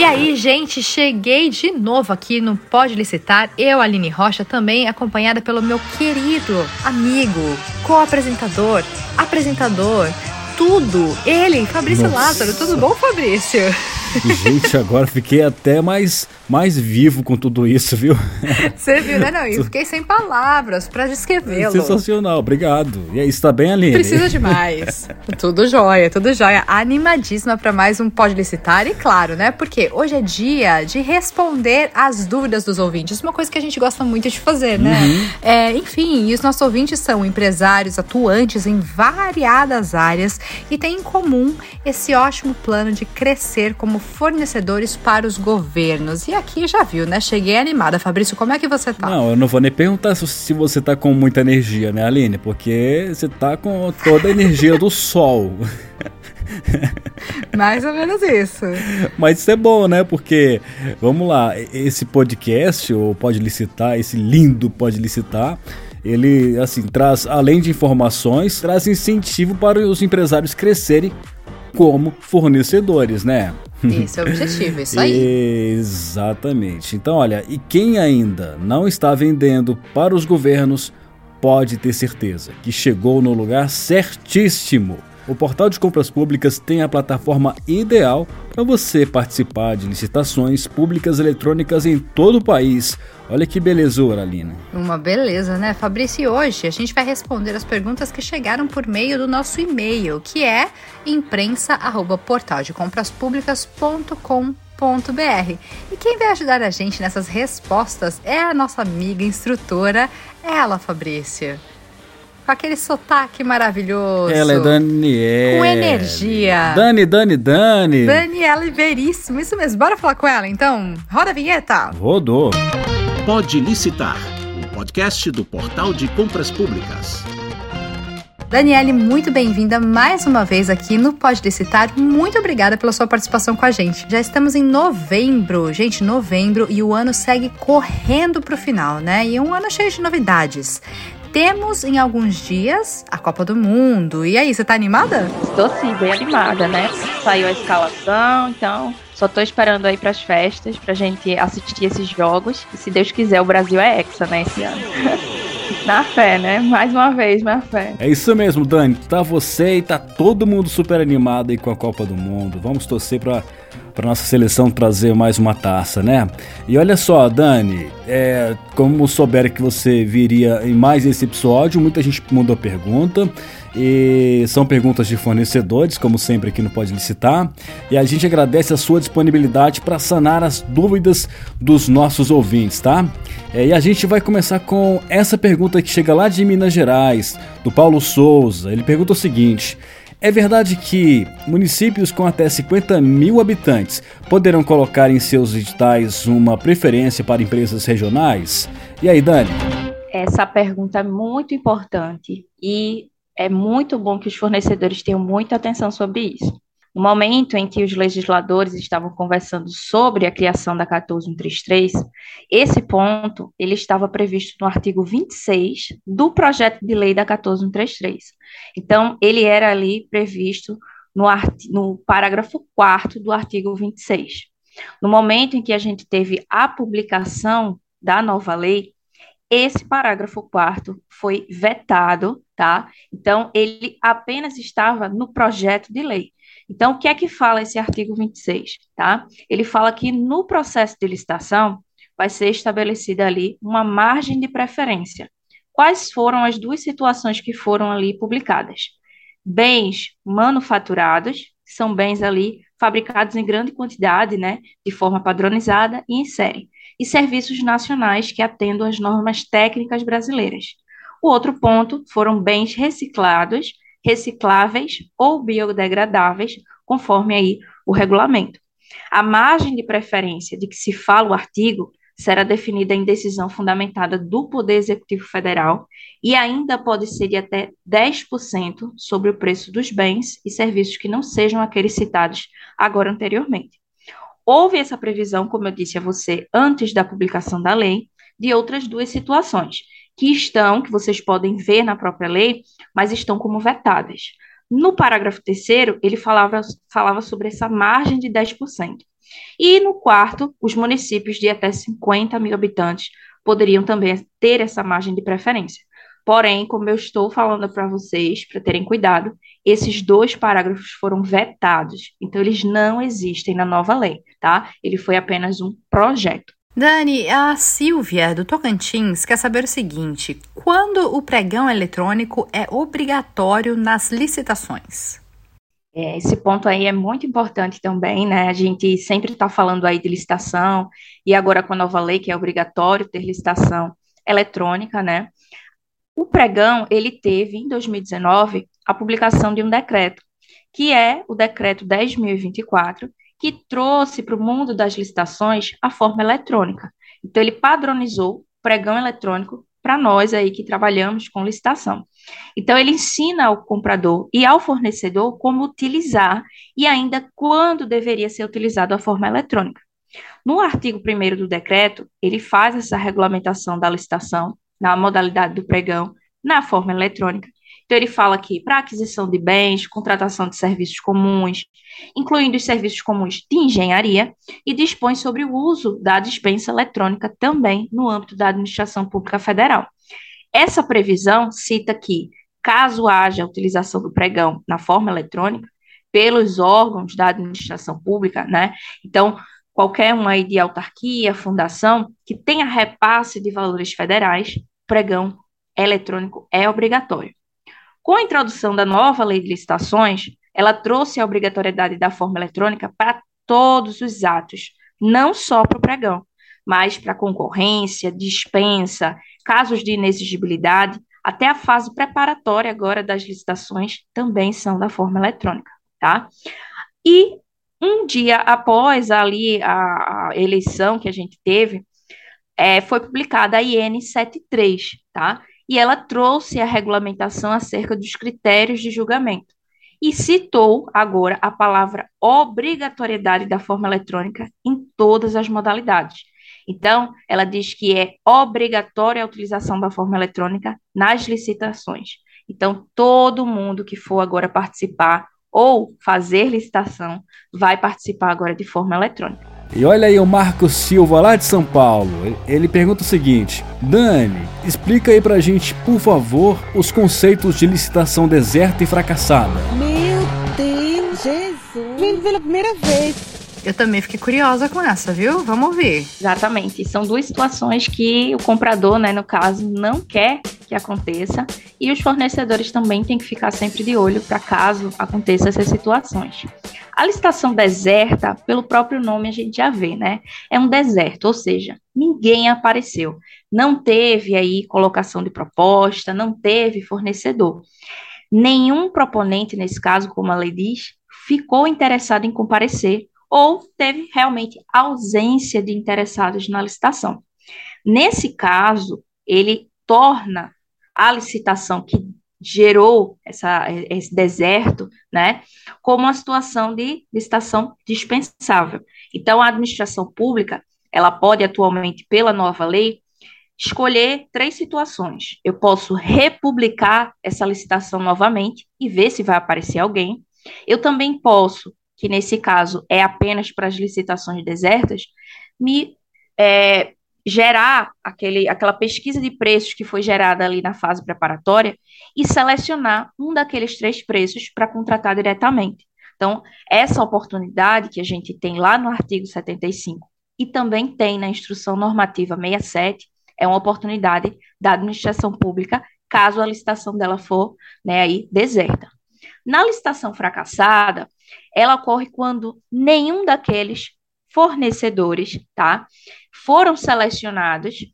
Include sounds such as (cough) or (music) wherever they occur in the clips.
E aí, gente, cheguei de novo aqui no Pode Licitar. Eu, Aline Rocha, também acompanhada pelo meu querido amigo, co-apresentador, apresentador, tudo. Ele, Fabrício Nossa. Lázaro. Tudo bom, Fabrício? Gente, agora fiquei até mais, mais vivo com tudo isso, viu? Você viu, né? Não, eu fiquei sem palavras para descrevê-lo. Sensacional, obrigado. E aí, está bem, Aline? Precisa demais. (laughs) tudo jóia, tudo jóia. Animadíssima para mais um Pode Licitar. E claro, né? Porque hoje é dia de responder às dúvidas dos ouvintes. Uma coisa que a gente gosta muito de fazer, né? Uhum. É, enfim, e os nossos ouvintes são empresários atuantes em variadas áreas e têm em comum esse ótimo plano de crescer como fornecedores para os governos. E aqui já viu, né? Cheguei animada. Fabrício, como é que você tá? Não, eu não vou nem perguntar se você tá com muita energia, né, Aline? Porque você tá com toda a energia do sol. (laughs) Mais ou menos isso. Mas isso é bom, né? Porque, vamos lá, esse podcast, ou Pode Licitar, esse lindo Pode Licitar, ele, assim, traz, além de informações, traz incentivo para os empresários crescerem como fornecedores, né? Esse é o objetivo, isso aí. Exatamente. Então, olha, e quem ainda não está vendendo para os governos, pode ter certeza que chegou no lugar certíssimo. O portal de compras públicas tem a plataforma ideal para você participar de licitações públicas eletrônicas em todo o país. Olha que belezura, Aline. Uma beleza, né, Fabrício? Hoje a gente vai responder as perguntas que chegaram por meio do nosso e-mail, que é imprensa@portaldecompraspublicas.com.br. E quem vai ajudar a gente nessas respostas é a nossa amiga instrutora, ela, Fabrícia com aquele sotaque maravilhoso. Ela é Daniela. Com energia. Dani, Dani, Dani. Daniela Veríssimo, isso mesmo. Bora falar com ela então? Roda a vinheta. Rodou. Pode licitar. O podcast do Portal de Compras Públicas. Daniele, muito bem-vinda mais uma vez aqui no Pode Licitar. Muito obrigada pela sua participação com a gente. Já estamos em novembro, gente, novembro, e o ano segue correndo para o final, né? E é um ano cheio de novidades. Temos em alguns dias a Copa do Mundo. E aí, você tá animada? Estou sim, bem animada, né? Saiu a escalação, então só tô esperando aí pras festas pra gente assistir esses jogos. E se Deus quiser, o Brasil é hexa, né, esse ano. (laughs) Na fé, né? Mais uma vez, na fé. É isso mesmo, Dani. Tá você e tá todo mundo super animado aí com a Copa do Mundo. Vamos torcer pra para nossa seleção trazer mais uma taça, né? E olha só, Dani, é, como souber que você viria em mais esse episódio, muita gente mandou pergunta. E são perguntas de fornecedores, como sempre aqui no Pode Licitar. E a gente agradece a sua disponibilidade para sanar as dúvidas dos nossos ouvintes, tá? É, e a gente vai começar com essa pergunta que chega lá de Minas Gerais, do Paulo Souza. Ele pergunta o seguinte: é verdade que municípios com até 50 mil habitantes poderão colocar em seus editais uma preferência para empresas regionais? E aí, Dani? Essa pergunta é muito importante e é muito bom que os fornecedores tenham muita atenção sobre isso. No momento em que os legisladores estavam conversando sobre a criação da 14133, esse ponto ele estava previsto no artigo 26 do projeto de lei da 14133. Então, ele era ali previsto no, no parágrafo 4 do artigo 26. No momento em que a gente teve a publicação da nova lei, esse parágrafo 4 foi vetado, tá? Então, ele apenas estava no projeto de lei. Então, o que é que fala esse artigo 26? Tá? Ele fala que no processo de licitação vai ser estabelecida ali uma margem de preferência. Quais foram as duas situações que foram ali publicadas? Bens manufaturados, que são bens ali fabricados em grande quantidade, né, de forma padronizada e em série, e serviços nacionais que atendam às normas técnicas brasileiras. O outro ponto foram bens reciclados, recicláveis ou biodegradáveis, conforme aí o regulamento. A margem de preferência de que se fala o artigo será definida em decisão fundamentada do Poder Executivo Federal e ainda pode ser de até 10% sobre o preço dos bens e serviços que não sejam aqueles citados agora anteriormente. Houve essa previsão, como eu disse a você, antes da publicação da lei, de outras duas situações, que estão, que vocês podem ver na própria lei, mas estão como vetadas. No parágrafo terceiro, ele falava, falava sobre essa margem de 10%. E no quarto, os municípios de até 50 mil habitantes poderiam também ter essa margem de preferência. Porém, como eu estou falando para vocês, para terem cuidado, esses dois parágrafos foram vetados, então eles não existem na nova lei, tá? Ele foi apenas um projeto. Dani, a Silvia do Tocantins quer saber o seguinte: quando o pregão eletrônico é obrigatório nas licitações? É, esse ponto aí é muito importante também, né? A gente sempre está falando aí de licitação, e agora com a nova lei, que é obrigatório ter licitação eletrônica, né? O pregão, ele teve, em 2019, a publicação de um decreto, que é o decreto 10.024, que trouxe para o mundo das licitações a forma eletrônica. Então, ele padronizou pregão eletrônico para nós aí que trabalhamos com licitação. Então, ele ensina ao comprador e ao fornecedor como utilizar e ainda quando deveria ser utilizado a forma eletrônica. No artigo 1 do decreto, ele faz essa regulamentação da licitação na modalidade do pregão na forma eletrônica. Então, ele fala aqui para aquisição de bens, contratação de serviços comuns, incluindo os serviços comuns de engenharia, e dispõe sobre o uso da dispensa eletrônica também no âmbito da administração pública federal. Essa previsão cita que, caso haja utilização do pregão na forma eletrônica, pelos órgãos da administração pública, né? Então, qualquer uma aí de autarquia, fundação, que tenha repasse de valores federais, pregão eletrônico é obrigatório. Com a introdução da nova lei de licitações, ela trouxe a obrigatoriedade da forma eletrônica para todos os atos, não só para o pregão, mas para concorrência, dispensa, casos de inexigibilidade, até a fase preparatória agora das licitações também são da forma eletrônica, tá? E um dia após ali a, a eleição que a gente teve, é, foi publicada a IN 73, tá? E ela trouxe a regulamentação acerca dos critérios de julgamento e citou agora a palavra obrigatoriedade da forma eletrônica em todas as modalidades. Então, ela diz que é obrigatória a utilização da forma eletrônica nas licitações. Então, todo mundo que for agora participar ou fazer licitação vai participar agora de forma eletrônica. E olha aí o Marcos Silva lá de São Paulo. Ele pergunta o seguinte: Dani, explica aí pra gente, por favor, os conceitos de licitação deserta e fracassada. Meu Deus, Jesus! Vendo pela primeira vez. Eu também fiquei curiosa com essa, viu? Vamos ouvir. Exatamente. São duas situações que o comprador, né, no caso, não quer que aconteça e os fornecedores também têm que ficar sempre de olho para caso aconteça essas situações. A licitação deserta, pelo próprio nome a gente já vê, né? É um deserto, ou seja, ninguém apareceu. Não teve aí colocação de proposta, não teve fornecedor. Nenhum proponente, nesse caso, como a lei diz, ficou interessado em comparecer ou teve realmente ausência de interessados na licitação. Nesse caso, ele torna a licitação que gerou essa, esse deserto, né, como uma situação de licitação dispensável. Então, a administração pública, ela pode atualmente, pela nova lei, escolher três situações. Eu posso republicar essa licitação novamente e ver se vai aparecer alguém. Eu também posso que nesse caso é apenas para as licitações desertas, me é, gerar aquele, aquela pesquisa de preços que foi gerada ali na fase preparatória e selecionar um daqueles três preços para contratar diretamente. Então, essa oportunidade que a gente tem lá no artigo 75 e também tem na instrução normativa 67 é uma oportunidade da administração pública caso a licitação dela for né, aí deserta. Na licitação fracassada, ela ocorre quando nenhum daqueles fornecedores, tá, foram selecionados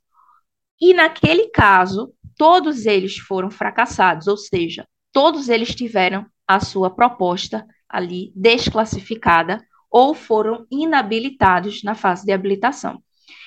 e naquele caso todos eles foram fracassados, ou seja, todos eles tiveram a sua proposta ali desclassificada ou foram inabilitados na fase de habilitação.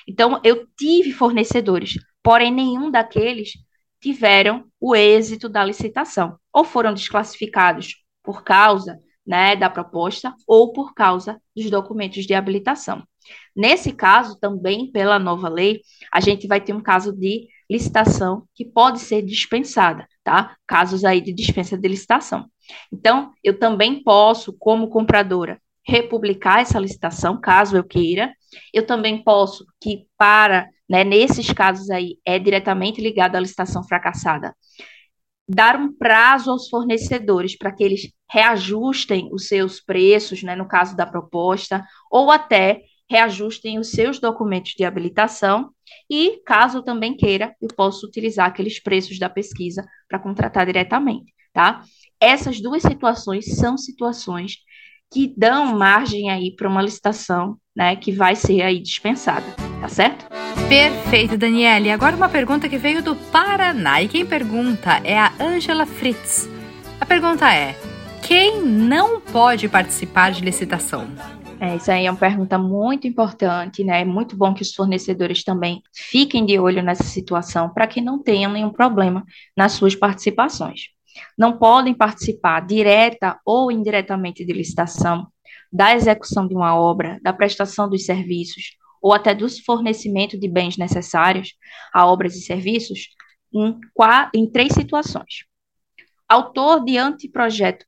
Então, eu tive fornecedores, porém nenhum daqueles tiveram o êxito da licitação, ou foram desclassificados por causa né, da proposta ou por causa dos documentos de habilitação. Nesse caso, também pela nova lei, a gente vai ter um caso de licitação que pode ser dispensada, tá? Casos aí de dispensa de licitação. Então, eu também posso, como compradora, republicar essa licitação, caso eu queira. Eu também posso, que para, né, nesses casos aí, é diretamente ligado à licitação fracassada, dar um prazo aos fornecedores para que eles reajustem os seus preços, né, no caso da proposta, ou até reajustem os seus documentos de habilitação e, caso também queira, eu posso utilizar aqueles preços da pesquisa para contratar diretamente, tá? Essas duas situações são situações que dão margem aí para uma licitação, né, que vai ser aí dispensada, tá certo? Perfeito, Daniele. Agora uma pergunta que veio do Paraná e quem pergunta é a Angela Fritz. A pergunta é: quem não pode participar de licitação? É, isso aí é uma pergunta muito importante, né? É muito bom que os fornecedores também fiquem de olho nessa situação para que não tenham nenhum problema nas suas participações. Não podem participar direta ou indiretamente de licitação, da execução de uma obra, da prestação dos serviços ou até do fornecimento de bens necessários a obras e serviços em, em três situações. Autor de anteprojeto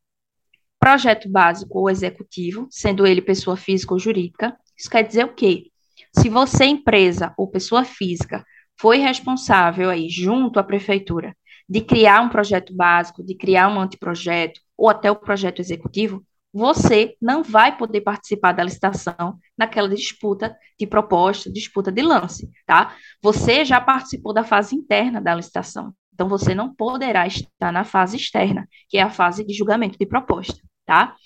projeto básico ou executivo, sendo ele pessoa física ou jurídica. Isso quer dizer o quê? Se você, empresa ou pessoa física, foi responsável aí, junto à prefeitura, de criar um projeto básico, de criar um anteprojeto ou até o projeto executivo, você não vai poder participar da licitação naquela disputa de proposta, disputa de lance, tá? Você já participou da fase interna da licitação, então você não poderá estar na fase externa, que é a fase de julgamento de proposta tá?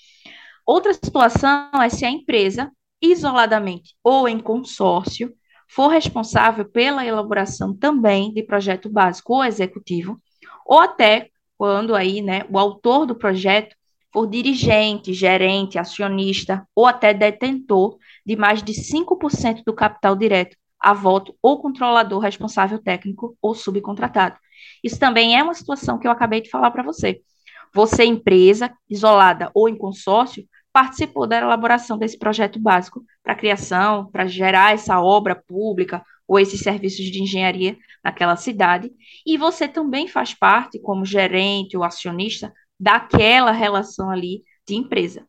Outra situação é se a empresa, isoladamente ou em consórcio, for responsável pela elaboração também de projeto básico ou executivo, ou até quando aí, né, o autor do projeto for dirigente, gerente, acionista ou até detentor de mais de 5% do capital direto a voto ou controlador responsável técnico ou subcontratado. Isso também é uma situação que eu acabei de falar para você. Você, empresa, isolada ou em consórcio, participou da elaboração desse projeto básico para criação, para gerar essa obra pública ou esses serviços de engenharia naquela cidade, e você também faz parte, como gerente ou acionista, daquela relação ali de empresa.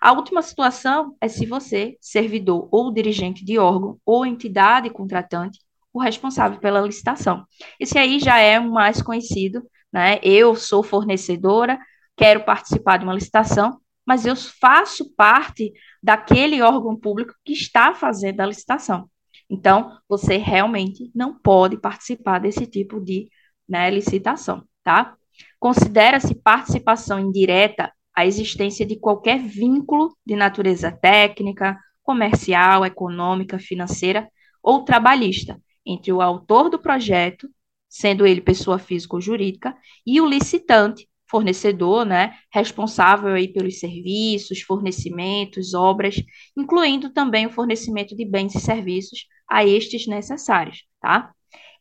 A última situação é se você, servidor ou dirigente de órgão ou entidade contratante, o responsável pela licitação. Esse aí já é o mais conhecido, né? Eu sou fornecedora, quero participar de uma licitação, mas eu faço parte daquele órgão público que está fazendo a licitação. Então, você realmente não pode participar desse tipo de né, licitação, tá? Considera-se participação indireta a existência de qualquer vínculo de natureza técnica, comercial, econômica, financeira ou trabalhista entre o autor do projeto sendo ele pessoa física ou jurídica, e o licitante, fornecedor, né, responsável aí pelos serviços, fornecimentos, obras, incluindo também o fornecimento de bens e serviços a estes necessários, tá?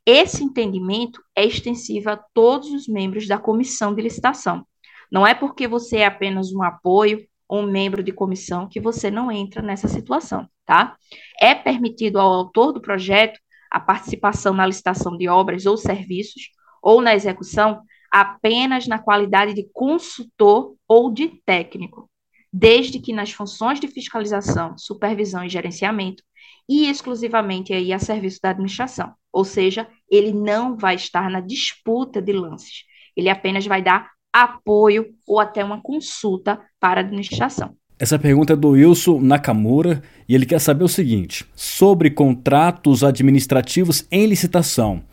Esse entendimento é extensivo a todos os membros da comissão de licitação. Não é porque você é apenas um apoio ou um membro de comissão que você não entra nessa situação, tá? É permitido ao autor do projeto a participação na licitação de obras ou serviços, ou na execução, apenas na qualidade de consultor ou de técnico, desde que nas funções de fiscalização, supervisão e gerenciamento, e exclusivamente aí a serviço da administração. Ou seja, ele não vai estar na disputa de lances. Ele apenas vai dar apoio ou até uma consulta para a administração. Essa pergunta é do Wilson Nakamura e ele quer saber o seguinte: sobre contratos administrativos em licitação.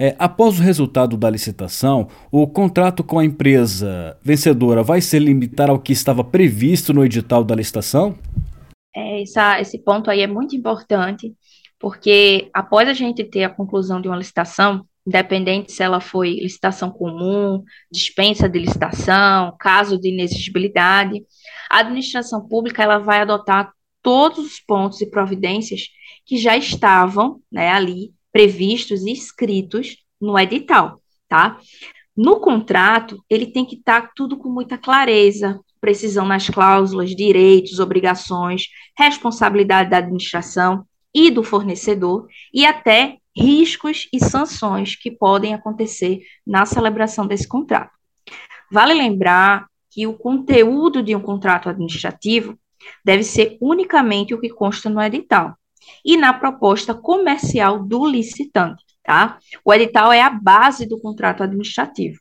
É, após o resultado da licitação, o contrato com a empresa vencedora vai se limitar ao que estava previsto no edital da licitação? É, essa, esse ponto aí é muito importante, porque após a gente ter a conclusão de uma licitação, independente se ela foi licitação comum, dispensa de licitação, caso de inexigibilidade, a administração pública ela vai adotar todos os pontos e providências que já estavam né, ali previstos e escritos no edital, tá? No contrato, ele tem que estar tá tudo com muita clareza, precisão nas cláusulas, direitos, obrigações, responsabilidade da administração e do fornecedor e até riscos e sanções que podem acontecer na celebração desse contrato. Vale lembrar que o conteúdo de um contrato administrativo deve ser unicamente o que consta no edital e na proposta comercial do licitante, tá? O edital é a base do contrato administrativo.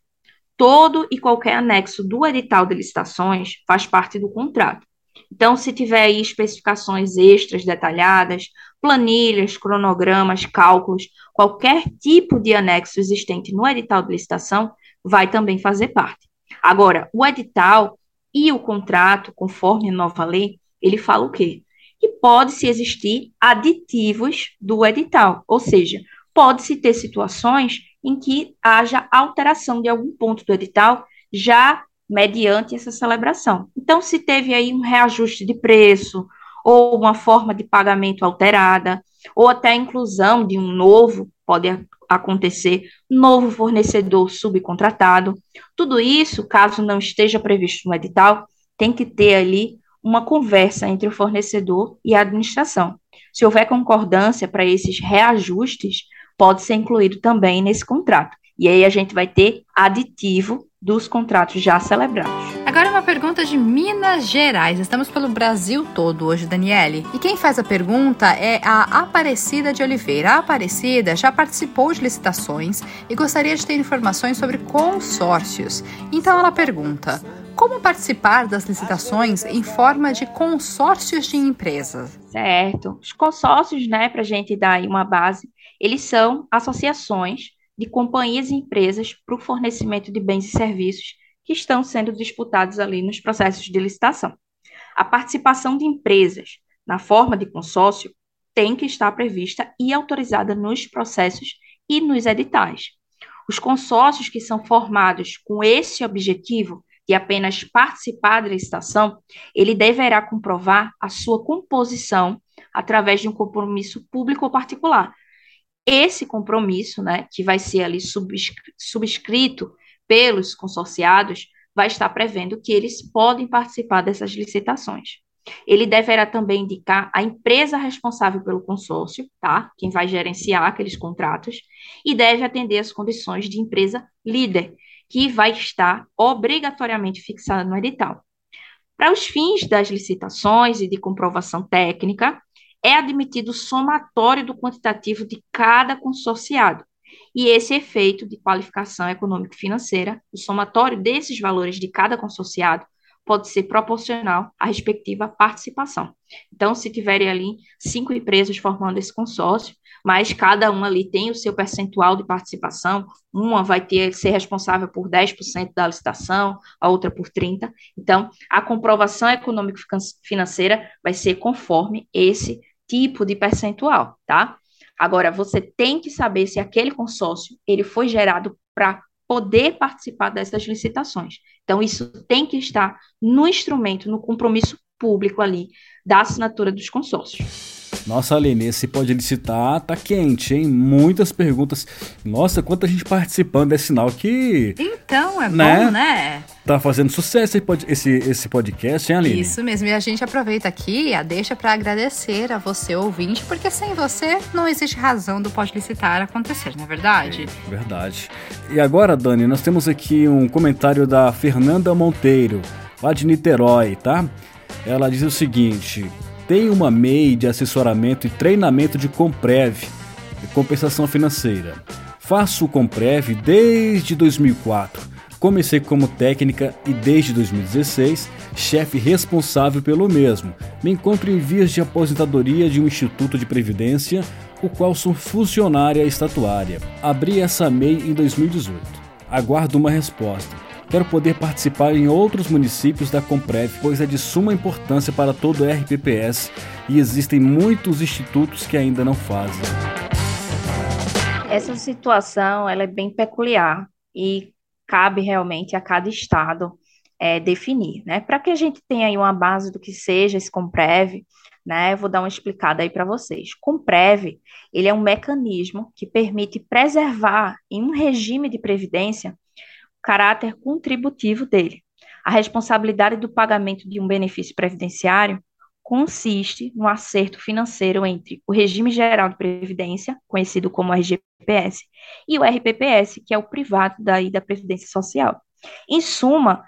Todo e qualquer anexo do edital de licitações faz parte do contrato. Então, se tiver aí especificações extras detalhadas, planilhas, cronogramas, cálculos, qualquer tipo de anexo existente no edital de licitação vai também fazer parte. Agora, o edital e o contrato, conforme a nova lei, ele fala o quê? Que pode-se existir aditivos do edital, ou seja, pode-se ter situações em que haja alteração de algum ponto do edital já mediante essa celebração. Então, se teve aí um reajuste de preço, ou uma forma de pagamento alterada, ou até a inclusão de um novo, pode acontecer, novo fornecedor subcontratado. Tudo isso, caso não esteja previsto no edital, tem que ter ali uma conversa entre o fornecedor e a administração. Se houver concordância para esses reajustes, pode ser incluído também nesse contrato. E aí a gente vai ter aditivo dos contratos já celebrados. Agora uma pergunta de Minas Gerais. Estamos pelo Brasil todo hoje, Daniele. E quem faz a pergunta é a Aparecida de Oliveira. A Aparecida já participou de licitações e gostaria de ter informações sobre consórcios. Então ela pergunta: como participar das licitações em forma de consórcios de empresas? Certo. Os consórcios, né, para a gente dar aí uma base, eles são associações de companhias e empresas para o fornecimento de bens e serviços que estão sendo disputados ali nos processos de licitação. A participação de empresas na forma de consórcio tem que estar prevista e autorizada nos processos e nos editais. Os consórcios que são formados com esse objetivo de apenas participar da licitação, ele deverá comprovar a sua composição através de um compromisso público ou particular, esse compromisso, né, que vai ser ali subscrito pelos consorciados, vai estar prevendo que eles podem participar dessas licitações. Ele deverá também indicar a empresa responsável pelo consórcio, tá? Quem vai gerenciar aqueles contratos, e deve atender as condições de empresa líder, que vai estar obrigatoriamente fixada no edital. Para os fins das licitações e de comprovação técnica, é admitido o somatório do quantitativo de cada consorciado. E esse efeito de qualificação econômico-financeira, o somatório desses valores de cada consorciado, pode ser proporcional à respectiva participação. Então, se tiverem ali cinco empresas formando esse consórcio, mas cada uma ali tem o seu percentual de participação, uma vai ter ser responsável por 10% da licitação, a outra por 30%. Então, a comprovação econômico-financeira vai ser conforme esse tipo de percentual, tá? Agora, você tem que saber se aquele consórcio ele foi gerado para poder participar dessas licitações. Então, isso tem que estar no instrumento, no compromisso público ali da assinatura dos consórcios. Nossa, Aline, esse Pode Licitar tá quente, hein? Muitas perguntas. Nossa, quanta gente participando, é sinal que... Então, é né? bom, né? Tá fazendo sucesso esse, esse podcast, hein, Aline? Isso mesmo, e a gente aproveita aqui a deixa para agradecer a você, ouvinte, porque sem você não existe razão do Pode Licitar acontecer, não é verdade? É, verdade. E agora, Dani, nós temos aqui um comentário da Fernanda Monteiro, lá de Niterói, tá? Ela diz o seguinte: tem uma MEI de assessoramento e treinamento de Comprev, de compensação financeira. Faço o Comprev desde 2004. Comecei como técnica e desde 2016, chefe responsável pelo mesmo. Me encontro em vias de aposentadoria de um instituto de previdência, o qual sou funcionária estatuária. Abri essa MEI em 2018. Aguardo uma resposta. Quero poder participar em outros municípios da Comprev, pois é de suma importância para todo o RPPS e existem muitos institutos que ainda não fazem. Essa situação ela é bem peculiar e cabe realmente a cada estado é, definir, né? Para que a gente tenha aí uma base do que seja esse Comprev, né? Eu vou dar uma explicada aí para vocês. Comprev, ele é um mecanismo que permite preservar em um regime de previdência caráter contributivo dele. A responsabilidade do pagamento de um benefício previdenciário consiste no acerto financeiro entre o regime geral de previdência, conhecido como RGPS, e o RPPS, que é o privado daí da previdência social. Em suma,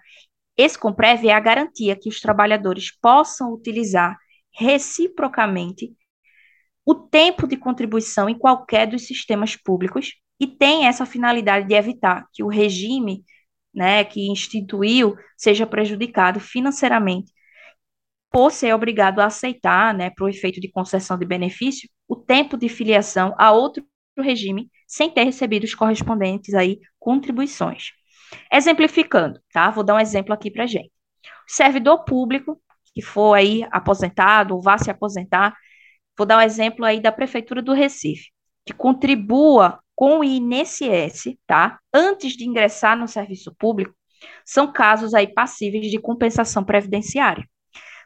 Esse Comprev é a garantia que os trabalhadores possam utilizar reciprocamente o tempo de contribuição em qualquer dos sistemas públicos e tem essa finalidade de evitar que o regime né, que instituiu seja prejudicado financeiramente por ser obrigado a aceitar, né, para o efeito de concessão de benefício, o tempo de filiação a outro regime sem ter recebido os correspondentes aí contribuições. Exemplificando, tá? Vou dar um exemplo aqui para gente. Servidor público que for aí aposentado ou vá se aposentar, vou dar um exemplo aí da prefeitura do Recife, que contribua com o INSS, tá? Antes de ingressar no serviço público, são casos aí passíveis de compensação previdenciária.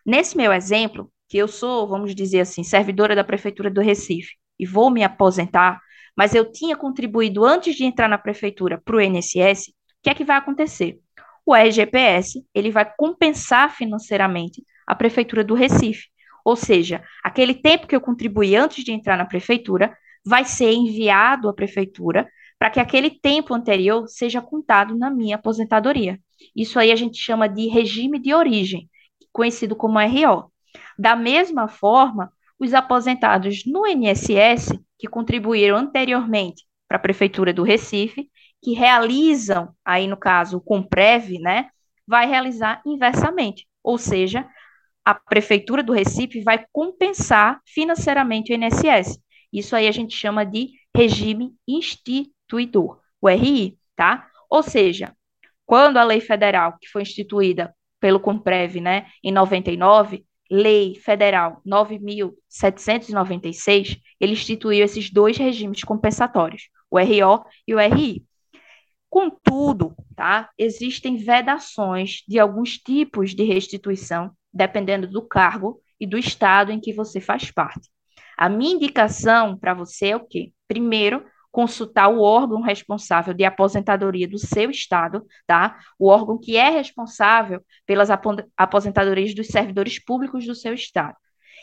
Nesse meu exemplo, que eu sou, vamos dizer assim, servidora da prefeitura do Recife e vou me aposentar, mas eu tinha contribuído antes de entrar na prefeitura para o INSS, o que é que vai acontecer? O RGPS, ele vai compensar financeiramente a prefeitura do Recife. Ou seja, aquele tempo que eu contribuí antes de entrar na prefeitura vai ser enviado à prefeitura para que aquele tempo anterior seja contado na minha aposentadoria. Isso aí a gente chama de regime de origem, conhecido como RO. Da mesma forma, os aposentados no INSS, que contribuíram anteriormente para a Prefeitura do Recife, que realizam, aí no caso, o Comprev, né, vai realizar inversamente, ou seja, a Prefeitura do Recife vai compensar financeiramente o INSS. Isso aí a gente chama de regime instituidor, o RI, tá? Ou seja, quando a lei federal que foi instituída pelo Comprev, né, em 99, Lei Federal 9.796, ele instituiu esses dois regimes compensatórios, o RO e o RI. Contudo, tá, existem vedações de alguns tipos de restituição, dependendo do cargo e do estado em que você faz parte. A minha indicação para você é o quê? Primeiro, consultar o órgão responsável de aposentadoria do seu estado, tá? O órgão que é responsável pelas aposentadorias dos servidores públicos do seu estado.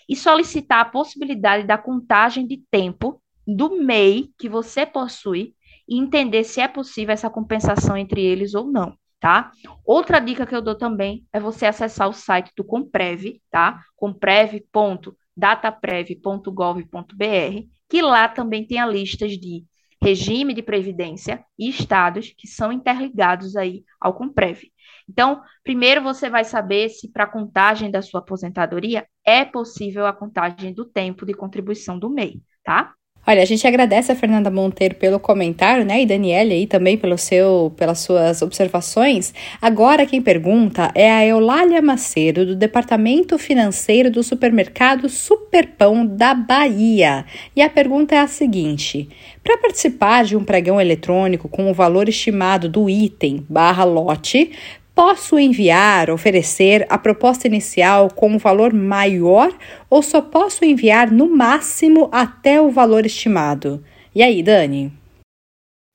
E solicitar a possibilidade da contagem de tempo do MEI que você possui e entender se é possível essa compensação entre eles ou não, tá? Outra dica que eu dou também é você acessar o site do Comprev, tá? comprev.dataprev.gov.br, que lá também tem a listas de regime de previdência e estados que são interligados aí ao Comprev. Então, primeiro você vai saber se para a contagem da sua aposentadoria é possível a contagem do tempo de contribuição do MEI, tá? Olha, a gente agradece a Fernanda Monteiro pelo comentário, né? E Daniele aí também pelo seu, pelas suas observações. Agora quem pergunta é a Eulália Macedo, do Departamento Financeiro do Supermercado Superpão da Bahia. E a pergunta é a seguinte: para participar de um pregão eletrônico com o valor estimado do item barra lote, Posso enviar, oferecer a proposta inicial com um valor maior ou só posso enviar no máximo até o valor estimado? E aí, Dani?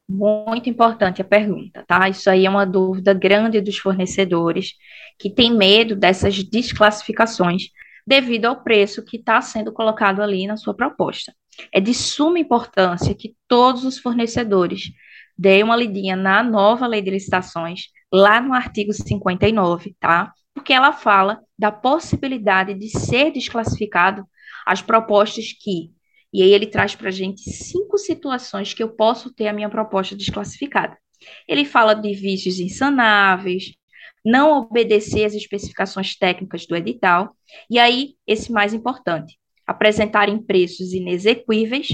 Muito importante a pergunta, tá? Isso aí é uma dúvida grande dos fornecedores que têm medo dessas desclassificações devido ao preço que está sendo colocado ali na sua proposta. É de suma importância que todos os fornecedores deem uma lidinha na nova lei de licitações lá no artigo 59, tá? Porque ela fala da possibilidade de ser desclassificado as propostas que. E aí ele traz para a gente cinco situações que eu posso ter a minha proposta desclassificada. Ele fala de vícios insanáveis, não obedecer às especificações técnicas do edital, e aí, esse mais importante, apresentarem preços inexequíveis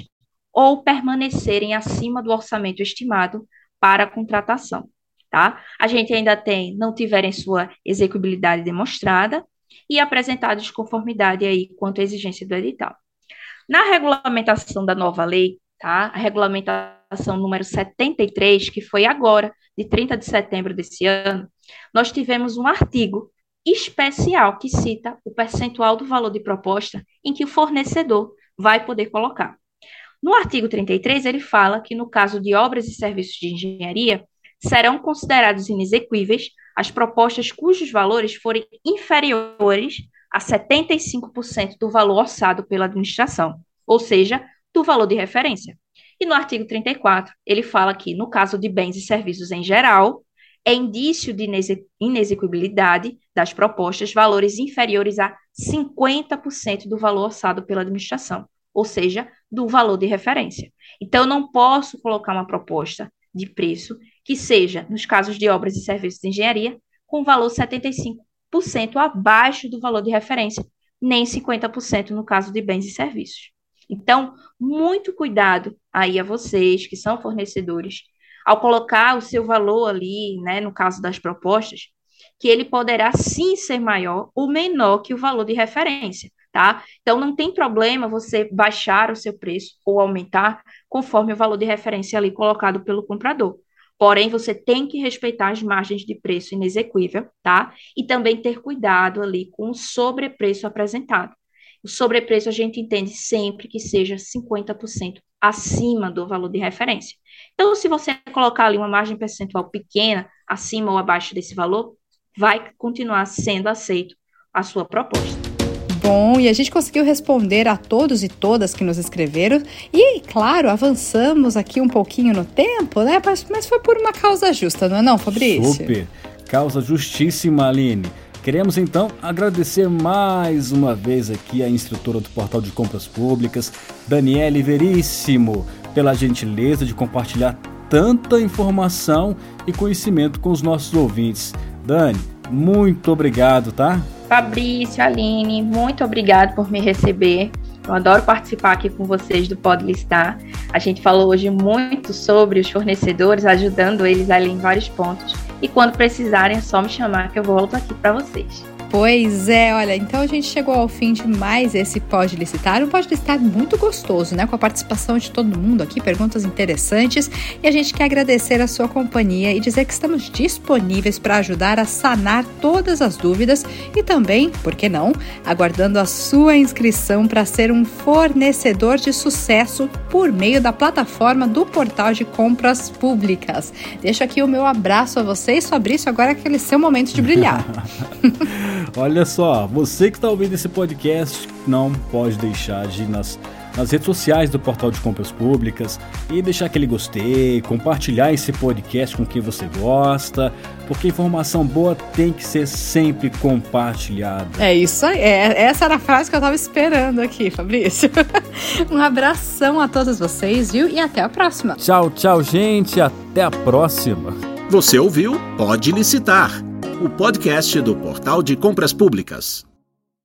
ou permanecerem acima do orçamento estimado para a contratação tá? A gente ainda tem não tiverem sua execuibilidade demonstrada e apresentar desconformidade aí quanto à exigência do edital. Na regulamentação da nova lei, tá? A regulamentação número 73, que foi agora, de 30 de setembro desse ano, nós tivemos um artigo especial que cita o percentual do valor de proposta em que o fornecedor vai poder colocar. No artigo 33, ele fala que no caso de obras e serviços de engenharia, serão considerados inexequíveis as propostas cujos valores forem inferiores a 75% do valor orçado pela administração, ou seja, do valor de referência. E no artigo 34, ele fala que, no caso de bens e serviços em geral, é indício de inexequibilidade das propostas valores inferiores a 50% do valor orçado pela administração, ou seja, do valor de referência. Então, eu não posso colocar uma proposta de preço que seja, nos casos de obras e serviços de engenharia, com valor 75% abaixo do valor de referência, nem 50% no caso de bens e serviços. Então, muito cuidado aí a vocês que são fornecedores, ao colocar o seu valor ali, né, no caso das propostas, que ele poderá sim ser maior ou menor que o valor de referência, tá? Então, não tem problema você baixar o seu preço ou aumentar conforme o valor de referência ali colocado pelo comprador. Porém, você tem que respeitar as margens de preço inexequível, tá? E também ter cuidado ali com o sobrepreço apresentado. O sobrepreço a gente entende sempre que seja 50% acima do valor de referência. Então, se você colocar ali uma margem percentual pequena, acima ou abaixo desse valor, vai continuar sendo aceito a sua proposta. Bom, e a gente conseguiu responder a todos e todas que nos escreveram. E, claro, avançamos aqui um pouquinho no tempo, né? Mas, mas foi por uma causa justa, não é não, Fabrício? Super! Causa justíssima, Aline. Queremos então agradecer mais uma vez aqui a instrutora do Portal de Compras Públicas, Daniele Veríssimo, pela gentileza de compartilhar tanta informação e conhecimento com os nossos ouvintes. Dani, muito obrigado, tá? Fabrício, Aline, muito obrigado por me receber. Eu adoro participar aqui com vocês do Pode Listar. A gente falou hoje muito sobre os fornecedores, ajudando eles ali em vários pontos. E quando precisarem, é só me chamar que eu volto aqui para vocês. Pois é, olha, então a gente chegou ao fim de mais esse Pode Licitar, um Pode Licitar muito gostoso, né? Com a participação de todo mundo aqui, perguntas interessantes. E a gente quer agradecer a sua companhia e dizer que estamos disponíveis para ajudar a sanar todas as dúvidas e também, por que não, aguardando a sua inscrição para ser um fornecedor de sucesso por meio da plataforma do Portal de Compras Públicas. Deixo aqui o meu abraço a vocês, Fabrício, agora é aquele seu momento de brilhar. (laughs) Olha só, você que está ouvindo esse podcast não pode deixar de ir nas, nas redes sociais do Portal de Compras Públicas e deixar aquele gostei, compartilhar esse podcast com quem você gosta, porque informação boa tem que ser sempre compartilhada. É isso aí, é, essa era a frase que eu estava esperando aqui, Fabrício. (laughs) um abração a todos vocês, viu? E até a próxima. Tchau, tchau, gente, até a próxima. Você ouviu? Pode licitar o podcast do Portal de Compras Públicas.